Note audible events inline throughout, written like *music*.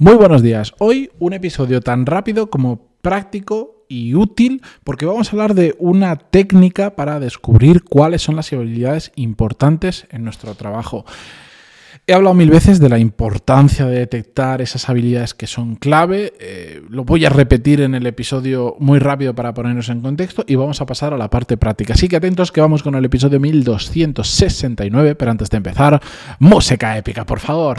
Muy buenos días. Hoy un episodio tan rápido como práctico y útil porque vamos a hablar de una técnica para descubrir cuáles son las habilidades importantes en nuestro trabajo. He hablado mil veces de la importancia de detectar esas habilidades que son clave. Eh, lo voy a repetir en el episodio muy rápido para ponernos en contexto y vamos a pasar a la parte práctica. Así que atentos que vamos con el episodio 1269, pero antes de empezar, música épica, por favor.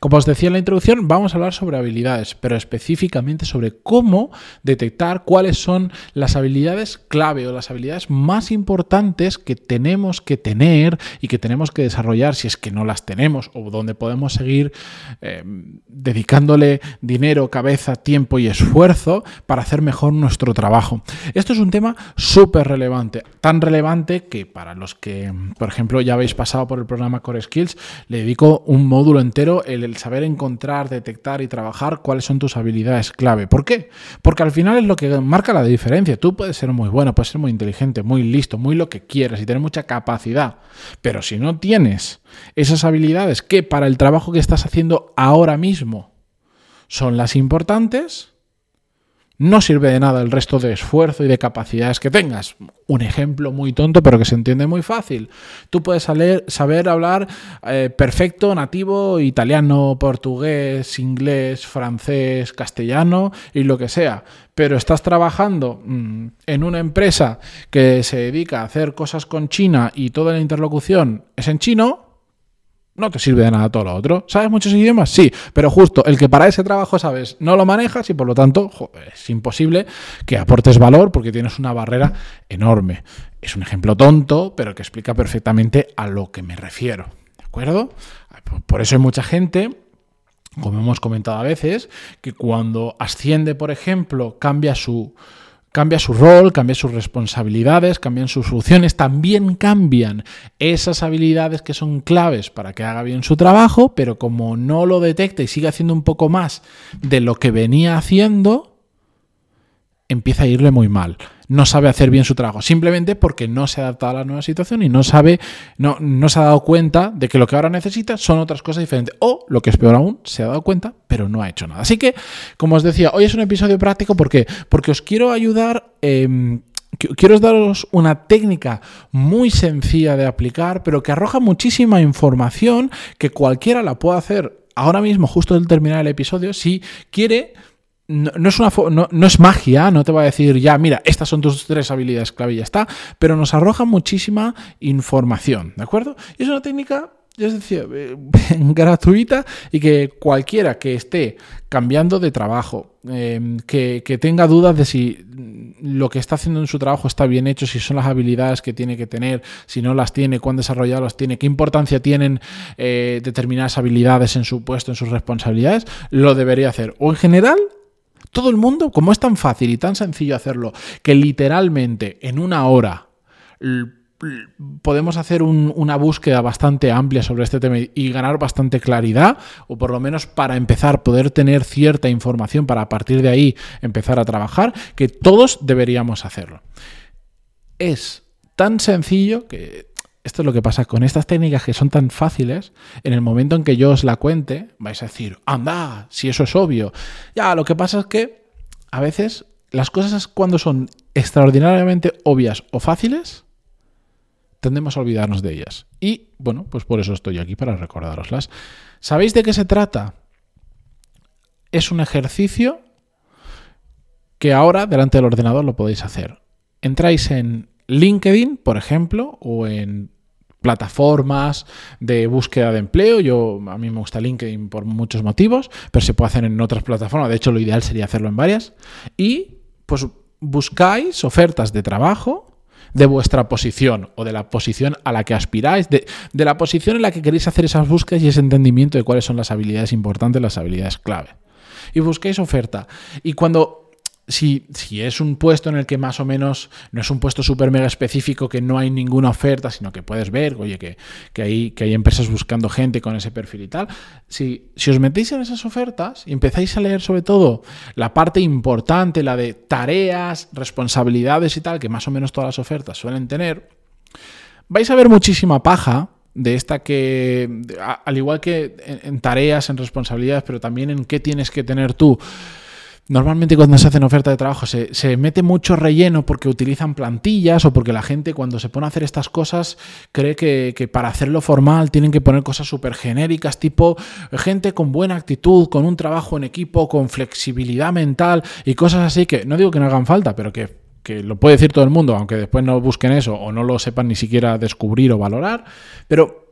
Como os decía en la introducción, vamos a hablar sobre habilidades, pero específicamente sobre cómo detectar cuáles son las habilidades clave o las habilidades más importantes que tenemos que tener y que tenemos que desarrollar si es que no las tenemos o donde podemos seguir eh, dedicándole dinero, cabeza, tiempo y esfuerzo para hacer mejor nuestro trabajo. Esto es un tema súper relevante, tan relevante que para los que, por ejemplo, ya habéis pasado por el programa Core Skills, le dedico un módulo entero el, saber encontrar, detectar y trabajar cuáles son tus habilidades clave. ¿Por qué? Porque al final es lo que marca la diferencia. Tú puedes ser muy bueno, puedes ser muy inteligente, muy listo, muy lo que quieras y tener mucha capacidad. Pero si no tienes esas habilidades que para el trabajo que estás haciendo ahora mismo son las importantes, no sirve de nada el resto de esfuerzo y de capacidades que tengas. Un ejemplo muy tonto, pero que se entiende muy fácil. Tú puedes saber hablar eh, perfecto, nativo, italiano, portugués, inglés, francés, castellano y lo que sea. Pero estás trabajando mm, en una empresa que se dedica a hacer cosas con China y toda la interlocución es en chino, no te sirve de nada todo lo otro. ¿Sabes muchos idiomas? Sí, pero justo el que para ese trabajo sabes no lo manejas y por lo tanto es imposible que aportes valor porque tienes una barrera enorme. Es un ejemplo tonto, pero que explica perfectamente a lo que me refiero. ¿De acuerdo? Por eso hay mucha gente como hemos comentado a veces, que cuando asciende, por ejemplo, cambia su, cambia su rol, cambia sus responsabilidades, cambian sus funciones, también cambian esas habilidades que son claves para que haga bien su trabajo, pero como no lo detecta y sigue haciendo un poco más de lo que venía haciendo, empieza a irle muy mal. No sabe hacer bien su trabajo, simplemente porque no se ha adaptado a la nueva situación y no sabe, no, no se ha dado cuenta de que lo que ahora necesita son otras cosas diferentes. O, lo que es peor aún, se ha dado cuenta, pero no ha hecho nada. Así que, como os decía, hoy es un episodio práctico porque, porque os quiero ayudar. Eh, quiero daros una técnica muy sencilla de aplicar, pero que arroja muchísima información que cualquiera la puede hacer ahora mismo, justo al terminar el episodio, si quiere no, es una, no, es magia, no te va a decir ya, mira, estas son tus tres habilidades clave y ya está, pero nos arroja muchísima información, ¿de acuerdo? Y es una técnica, es decir, eh, *laughs* gratuita y que cualquiera que esté cambiando de trabajo, em, que, tenga dudas de si lo que está haciendo en su trabajo está bien hecho, si son las habilidades que tiene que tener, si no las tiene, cuándo desarrollarlas tiene, qué importancia tienen eh, determinadas habilidades en su puesto, en sus responsabilidades, lo debería hacer. O en general, todo el mundo, como es tan fácil y tan sencillo hacerlo, que literalmente en una hora podemos hacer una búsqueda bastante amplia sobre este tema y ganar bastante claridad, o por lo menos para empezar poder tener cierta información para a partir de ahí empezar a trabajar, que todos deberíamos hacerlo. Es tan sencillo que esto es lo que pasa con estas técnicas que son tan fáciles, en el momento en que yo os la cuente, vais a decir, anda, si eso es obvio. Ya, lo que pasa es que a veces las cosas cuando son extraordinariamente obvias o fáciles, tendemos a olvidarnos de ellas. Y bueno, pues por eso estoy aquí para recordároslas. ¿Sabéis de qué se trata? Es un ejercicio que ahora delante del ordenador lo podéis hacer. Entráis en LinkedIn, por ejemplo, o en plataformas de búsqueda de empleo. Yo a mí me gusta LinkedIn por muchos motivos, pero se puede hacer en otras plataformas. De hecho, lo ideal sería hacerlo en varias. Y pues buscáis ofertas de trabajo de vuestra posición o de la posición a la que aspiráis, de, de, la posición en la que queréis hacer esas búsquedas y ese entendimiento de cuáles son las habilidades importantes, las habilidades clave. Y busquéis oferta. Y cuando si, es un puesto en el que más o menos no es un puesto súper mega específico, que no hay ninguna oferta, sino que puedes ver, oye, que, hay, empresas buscando gente con ese perfil y tal, si os metéis en esas ofertas y empezáis a leer sobre todo la parte importante, la de tareas, responsabilidades y tal, que más o menos todas las ofertas suelen tener, vais a ver muchísima paja de esta que, al igual que en, tareas, en responsabilidades, pero también en qué tienes que tener tú. Normalmente cuando se hacen ofertas de trabajo se, se, mete mucho relleno porque utilizan plantillas o porque la gente cuando se pone a hacer estas cosas cree que, que para hacerlo formal tienen que poner cosas súper genéricas tipo gente con buena actitud, con un trabajo en equipo, con flexibilidad mental y cosas así que no digo que no hagan falta, pero que que lo puede decir todo el mundo, aunque después no busquen eso o no lo sepan ni siquiera descubrir o valorar, pero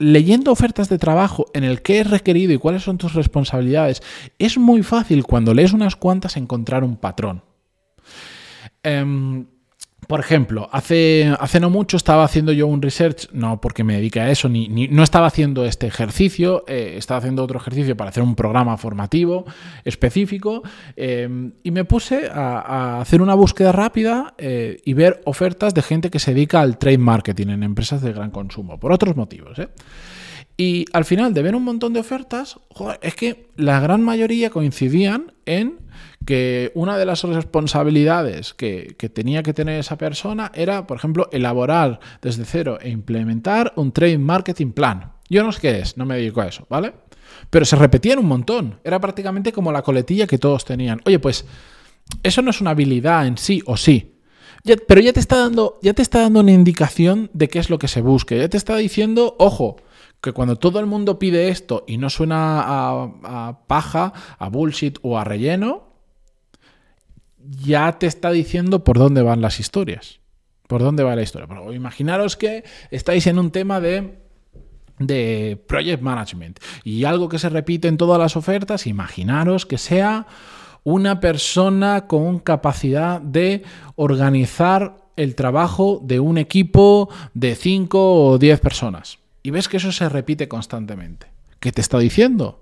leyendo ofertas de trabajo en el que es requerido y cuáles son tus responsabilidades, es muy fácil cuando lees unas cuantas encontrar un patrón. Em, por ejemplo, hace, hace no mucho estaba haciendo yo un research, no porque me dedique a eso, ni, no estaba haciendo este ejercicio, eh, estaba haciendo otro ejercicio para hacer un programa formativo específico eh, y me puse a, hacer una búsqueda rápida eh, y ver ofertas de gente que se dedica al trade marketing en empresas de gran consumo, por otros motivos. Y al final de ver un montón de ofertas, es que la gran mayoría coincidían en que una de las responsabilidades que, tenía que tener esa persona era, por ejemplo, elaborar desde cero e implementar un trade marketing plan. Yo no sé qué es, no me dedico a eso, ¿vale? Pero se repetían un montón. Era prácticamente como la coletilla que todos tenían. Oye, pues eso no es una habilidad en sí o sí. pero ya te, está dando, ya te está dando una indicación de qué es lo que se busque. Ya te está diciendo, ojo, que cuando todo el mundo pide esto y no suena a paja, a bullshit o a relleno, ya te está diciendo por dónde van las historias. ¿Por dónde va la historia? imaginaros que estáis en un tema de de project management y algo que se repite en todas las ofertas, imaginaros que sea una persona con capacidad de organizar el trabajo de un equipo de 5 o 10 personas. Y ves que eso se repite constantemente. ¿Qué te está diciendo?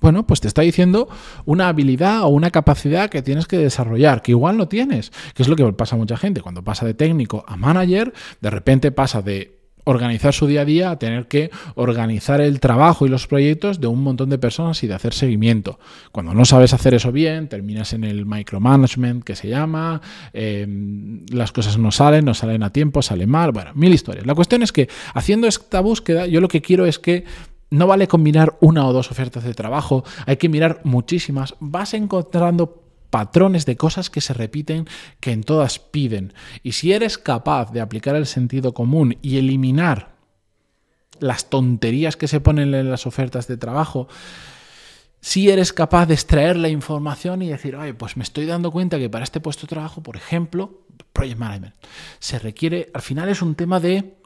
Bueno, pues te está diciendo una habilidad o una capacidad que tienes que desarrollar, que igual no tienes, que es lo que pasa a mucha gente. Cuando pasa de técnico a manager, de repente pasa de organizar su día a día tener que organizar el trabajo y los proyectos de un montón de personas y de hacer seguimiento. Cuando no sabes hacer eso bien, terminas en el micromanagement que se llama, em, las cosas no salen, no salen a tiempo, salen mal, bueno, mil historias. La cuestión es que haciendo esta búsqueda, yo lo que quiero es que no vale combinar una o dos ofertas de trabajo, hay que mirar muchísimas. Vas encontrando patrones de cosas que se repiten que en todas piden. Y si eres capaz de aplicar el sentido común y eliminar las tonterías que se ponen en las ofertas de trabajo, si eres capaz de extraer la información y decir, oye, pues me estoy dando cuenta que para este puesto de trabajo, por ejemplo, Project Management, se requiere, al final es un tema de,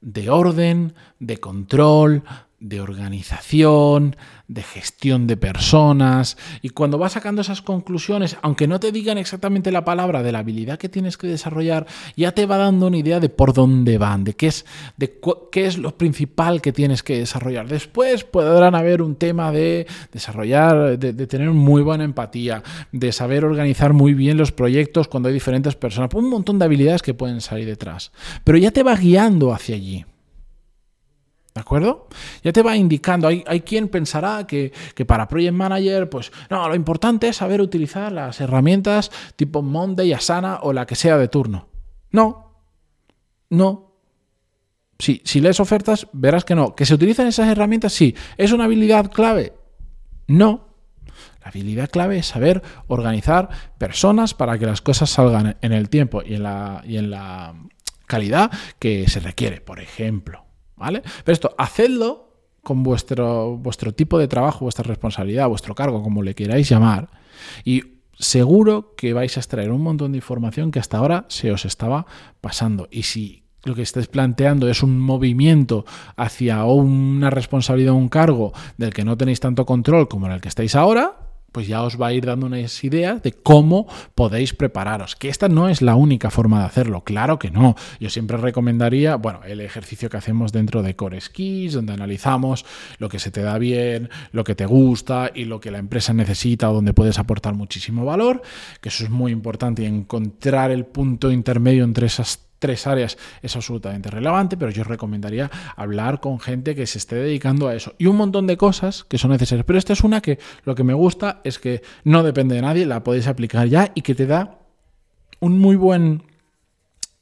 de orden, de control, de organización, de gestión de personas. Y cuando vas sacando esas conclusiones, aunque no te digan exactamente la palabra de la habilidad que tienes que desarrollar, ya te va dando una idea de por dónde van, de qué es, de qué es lo principal que tienes que desarrollar. Después podrán haber un tema de desarrollar, de, de tener muy buena empatía, de saber organizar muy bien los proyectos cuando hay diferentes personas, un montón de habilidades que pueden salir detrás. Pero ya te va guiando hacia allí. ¿De acuerdo? Ya te va indicando. Hay, quien pensará que, para Project Manager, pues no, lo importante es saber utilizar las herramientas tipo Monday, Asana o la que sea de turno. No, no. Si, si lees ofertas, verás que no. ¿Que se utilizan esas herramientas? Sí. ¿Es una habilidad clave? No. La habilidad clave es saber organizar personas para que las cosas salgan en el tiempo y en la, y en la calidad que se requiere, por ejemplo. ¿Vale? Pero esto, hacedlo con vuestro, vuestro tipo de trabajo, vuestra responsabilidad, vuestro cargo, como le queráis llamar, y seguro que vais a extraer un montón de información que hasta ahora se os estaba pasando. Y si lo que estáis planteando es un movimiento hacia una responsabilidad o un cargo del que no tenéis tanto control como en el que estáis ahora, pues ya os va a ir dando unas ideas de cómo podéis prepararos. Que esta no es la única forma de hacerlo, claro que no. Yo siempre recomendaría, bueno, el ejercicio que hacemos dentro de Core Skills, donde analizamos lo que se te da bien, lo que te gusta y lo que la empresa necesita o donde puedes aportar muchísimo valor, que eso es muy importante y encontrar el punto intermedio entre esas tres áreas es absolutamente relevante, pero yo recomendaría hablar con gente que se esté dedicando a eso. Y un montón de cosas que son necesarias. Pero esta es una que lo que me gusta es que no depende de nadie, la podéis aplicar ya y que te da un muy buen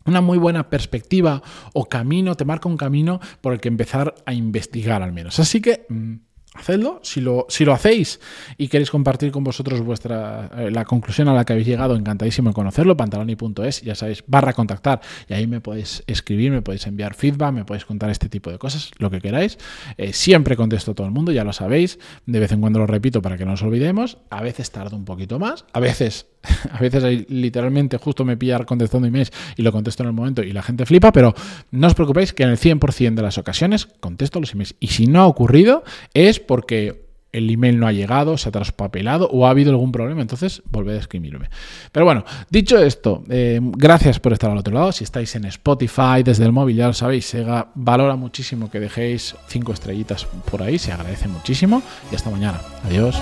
una muy buena perspectiva o camino, te marca un camino por el que empezar a investigar al menos. Así que mm, Hacedlo, si lo, si lo hacéis y queréis compartir con vosotros vuestra eh, la conclusión a la que habéis llegado, encantadísimo en conocerlo, pantaloni.es, ya sabéis, barra contactar, y ahí me podéis escribir, me podéis enviar feedback, me podéis contar este tipo de cosas, lo que queráis. Eh, siempre contesto a todo el mundo, ya lo sabéis, de vez en cuando lo repito para que no os olvidemos, a veces tardo un poquito más, a veces *laughs* a veces literalmente justo me pillar contestando emails y lo contesto en el momento y la gente flipa, pero no os preocupéis que en el 100% de las ocasiones contesto los emails. Y si no ha ocurrido es porque el email no ha llegado, se ha traspapelado o ha habido algún problema, entonces volved a escribirme. Pero bueno, dicho esto, eh, gracias por estar al otro lado. Si estáis en Spotify desde el móvil, ya lo sabéis, se valora muchísimo que dejéis cinco estrellitas por ahí, se agradece muchísimo y hasta mañana. Adiós.